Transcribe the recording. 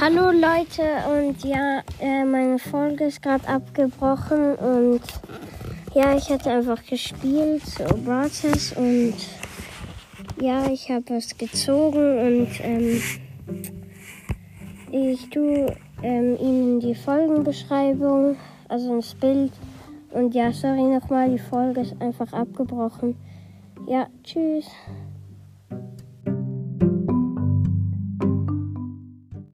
Hallo Leute. Und ja, äh, meine Folge ist gerade abgebrochen. Und ja, ich hatte einfach gespielt, so Bratis und ja, ich habe was gezogen. Und ähm, ich tue ähm, Ihnen die Folgenbeschreibung, also das Bild. Und ja, sorry nochmal, die Folge ist einfach abgebrochen. Ja, tschüss.